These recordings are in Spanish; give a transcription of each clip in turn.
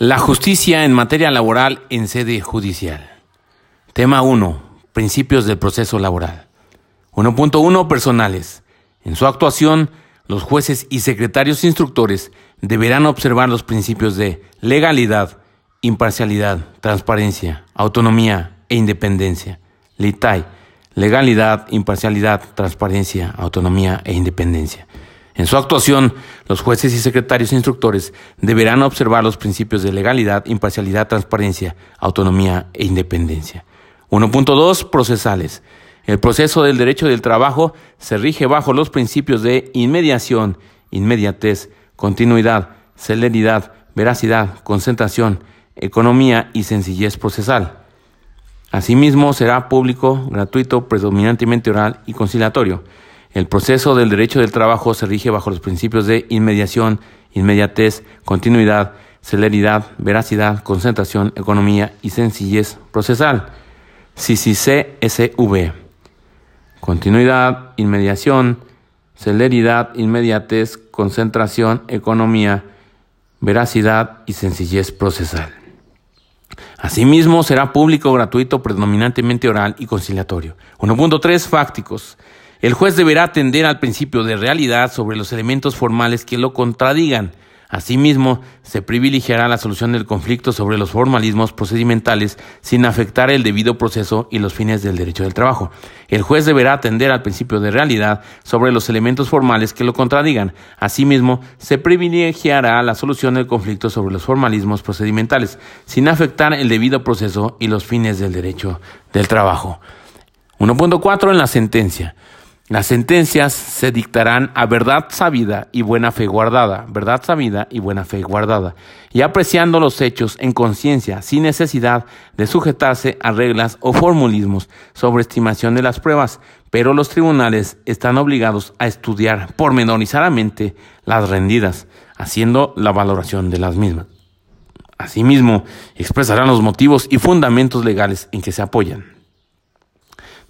La justicia en materia laboral en sede judicial. Tema 1. Principios del proceso laboral. 1.1. Personales. En su actuación, los jueces y secretarios instructores deberán observar los principios de legalidad, imparcialidad, transparencia, autonomía e independencia. LITAI. Legalidad, imparcialidad, transparencia, autonomía e independencia. En su actuación, los jueces y secretarios instructores deberán observar los principios de legalidad, imparcialidad, transparencia, autonomía e independencia. 1.2. Procesales. El proceso del derecho del trabajo se rige bajo los principios de inmediación, inmediatez, continuidad, celeridad, veracidad, concentración, economía y sencillez procesal. Asimismo, será público, gratuito, predominantemente oral y conciliatorio. El proceso del derecho del trabajo se rige bajo los principios de inmediación, inmediatez, continuidad, celeridad, veracidad, concentración, economía y sencillez procesal. CCCSV. Continuidad, inmediación, celeridad, inmediatez, concentración, economía, veracidad y sencillez procesal. Asimismo, será público, gratuito, predominantemente oral y conciliatorio. 1.3 Fácticos. El juez deberá atender al principio de realidad sobre los elementos formales que lo contradigan. Asimismo, se privilegiará la solución del conflicto sobre los formalismos procedimentales sin afectar el debido proceso y los fines del derecho del trabajo. El juez deberá atender al principio de realidad sobre los elementos formales que lo contradigan. Asimismo, se privilegiará la solución del conflicto sobre los formalismos procedimentales sin afectar el debido proceso y los fines del derecho del trabajo. 1.4 en la sentencia. Las sentencias se dictarán a verdad sabida y buena fe guardada, verdad sabida y buena fe guardada, y apreciando los hechos en conciencia, sin necesidad de sujetarse a reglas o formulismos sobre estimación de las pruebas, pero los tribunales están obligados a estudiar pormenorizadamente las rendidas, haciendo la valoración de las mismas. Asimismo, expresarán los motivos y fundamentos legales en que se apoyan.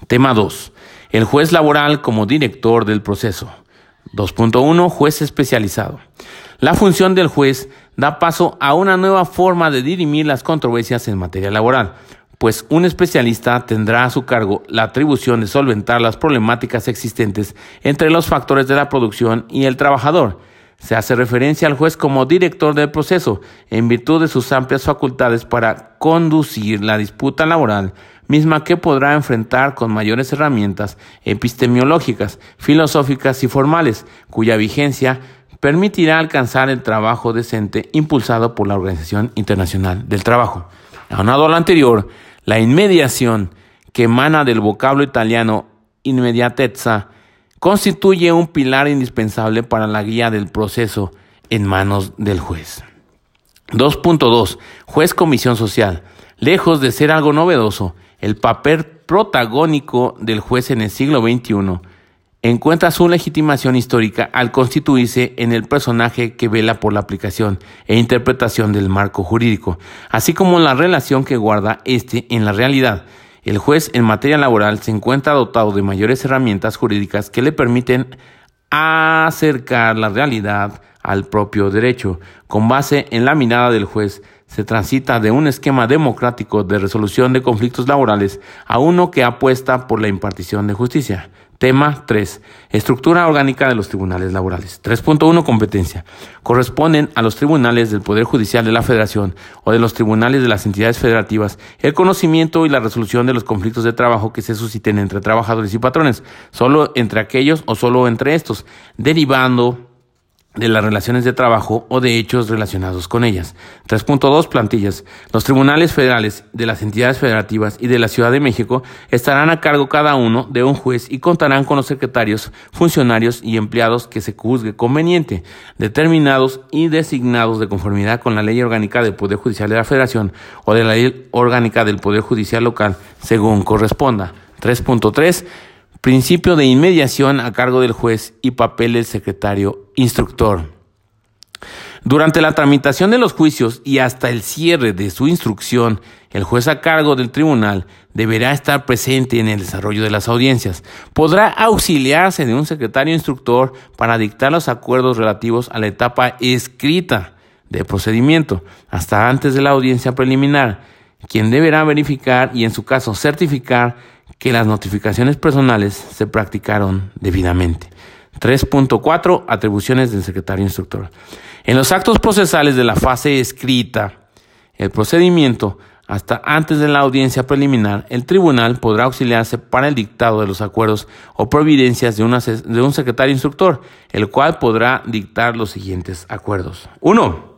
Tema 2 el juez laboral como director del proceso. 2.1. Juez especializado. La función del juez da paso a una nueva forma de dirimir las controversias en materia laboral, pues un especialista tendrá a su cargo la atribución de solventar las problemáticas existentes entre los factores de la producción y el trabajador. Se hace referencia al juez como director del proceso, en virtud de sus amplias facultades para conducir la disputa laboral misma que podrá enfrentar con mayores herramientas epistemológicas, filosóficas y formales, cuya vigencia permitirá alcanzar el trabajo decente impulsado por la Organización Internacional del Trabajo. Aunado a lo anterior, la inmediación que emana del vocablo italiano inmediatezza constituye un pilar indispensable para la guía del proceso en manos del juez. 2.2. Juez Comisión Social. Lejos de ser algo novedoso, el papel protagónico del juez en el siglo XXI encuentra su legitimación histórica al constituirse en el personaje que vela por la aplicación e interpretación del marco jurídico, así como la relación que guarda éste en la realidad. El juez en materia laboral se encuentra dotado de mayores herramientas jurídicas que le permiten acercar la realidad al propio derecho. Con base en la mirada del juez, se transita de un esquema democrático de resolución de conflictos laborales a uno que apuesta por la impartición de justicia. Tema 3. Estructura orgánica de los tribunales laborales. 3.1. Competencia. Corresponden a los tribunales del Poder Judicial de la Federación o de los tribunales de las entidades federativas el conocimiento y la resolución de los conflictos de trabajo que se susciten entre trabajadores y patrones, solo entre aquellos o solo entre estos, derivando de las relaciones de trabajo o de hechos relacionados con ellas. 3.2 plantillas. Los tribunales federales de las entidades federativas y de la Ciudad de México estarán a cargo cada uno de un juez y contarán con los secretarios, funcionarios y empleados que se juzgue conveniente, determinados y designados de conformidad con la ley orgánica del Poder Judicial de la Federación o de la ley orgánica del Poder Judicial local, según corresponda. 3.3 Principio de inmediación a cargo del juez y papel del secretario instructor. Durante la tramitación de los juicios y hasta el cierre de su instrucción, el juez a cargo del tribunal deberá estar presente en el desarrollo de las audiencias. Podrá auxiliarse de un secretario instructor para dictar los acuerdos relativos a la etapa escrita de procedimiento hasta antes de la audiencia preliminar, quien deberá verificar y en su caso certificar que las notificaciones personales se practicaron debidamente. 3.4 Atribuciones del secretario instructor. En los actos procesales de la fase escrita, el procedimiento hasta antes de la audiencia preliminar, el tribunal podrá auxiliarse para el dictado de los acuerdos o providencias de, de un secretario instructor, el cual podrá dictar los siguientes acuerdos. 1.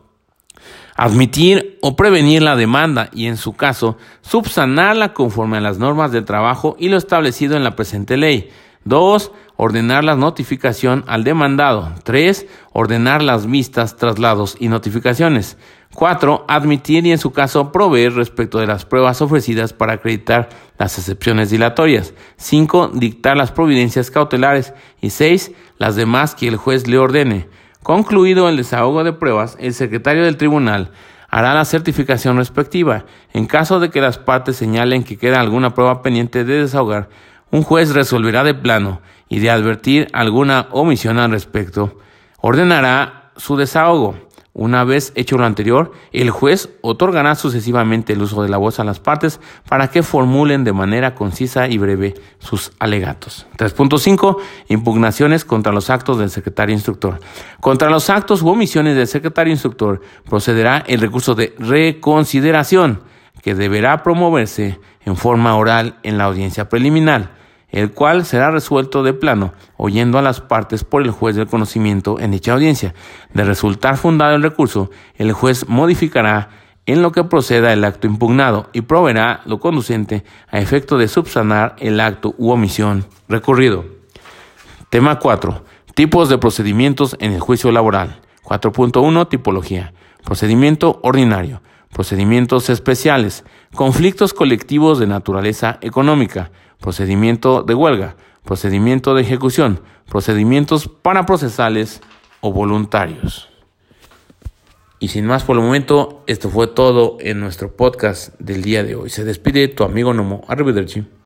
Admitir o prevenir la demanda y, en su caso, subsanarla conforme a las normas del trabajo y lo establecido en la presente ley. 2. Ordenar la notificación al demandado. 3. Ordenar las vistas, traslados y notificaciones. 4. Admitir y en su caso proveer respecto de las pruebas ofrecidas para acreditar las excepciones dilatorias. 5. Dictar las providencias cautelares. Y 6. Las demás que el juez le ordene. Concluido el desahogo de pruebas, el secretario del tribunal hará la certificación respectiva. En caso de que las partes señalen que queda alguna prueba pendiente de desahogar, un juez resolverá de plano y de advertir alguna omisión al respecto, ordenará su desahogo. Una vez hecho lo anterior, el juez otorgará sucesivamente el uso de la voz a las partes para que formulen de manera concisa y breve sus alegatos. 3.5. Impugnaciones contra los actos del secretario instructor. Contra los actos u omisiones del secretario instructor procederá el recurso de reconsideración que deberá promoverse en forma oral en la audiencia preliminar el cual será resuelto de plano, oyendo a las partes por el juez del conocimiento en dicha audiencia. De resultar fundado el recurso, el juez modificará en lo que proceda el acto impugnado y proveerá lo conducente a efecto de subsanar el acto u omisión recurrido. Tema 4. Tipos de procedimientos en el juicio laboral. 4.1. Tipología. Procedimiento ordinario. Procedimientos especiales. Conflictos colectivos de naturaleza económica procedimiento de huelga, procedimiento de ejecución, procedimientos paraprocesales o voluntarios. Y sin más por el momento, esto fue todo en nuestro podcast del día de hoy. Se despide tu amigo Nomo. Arrivederci.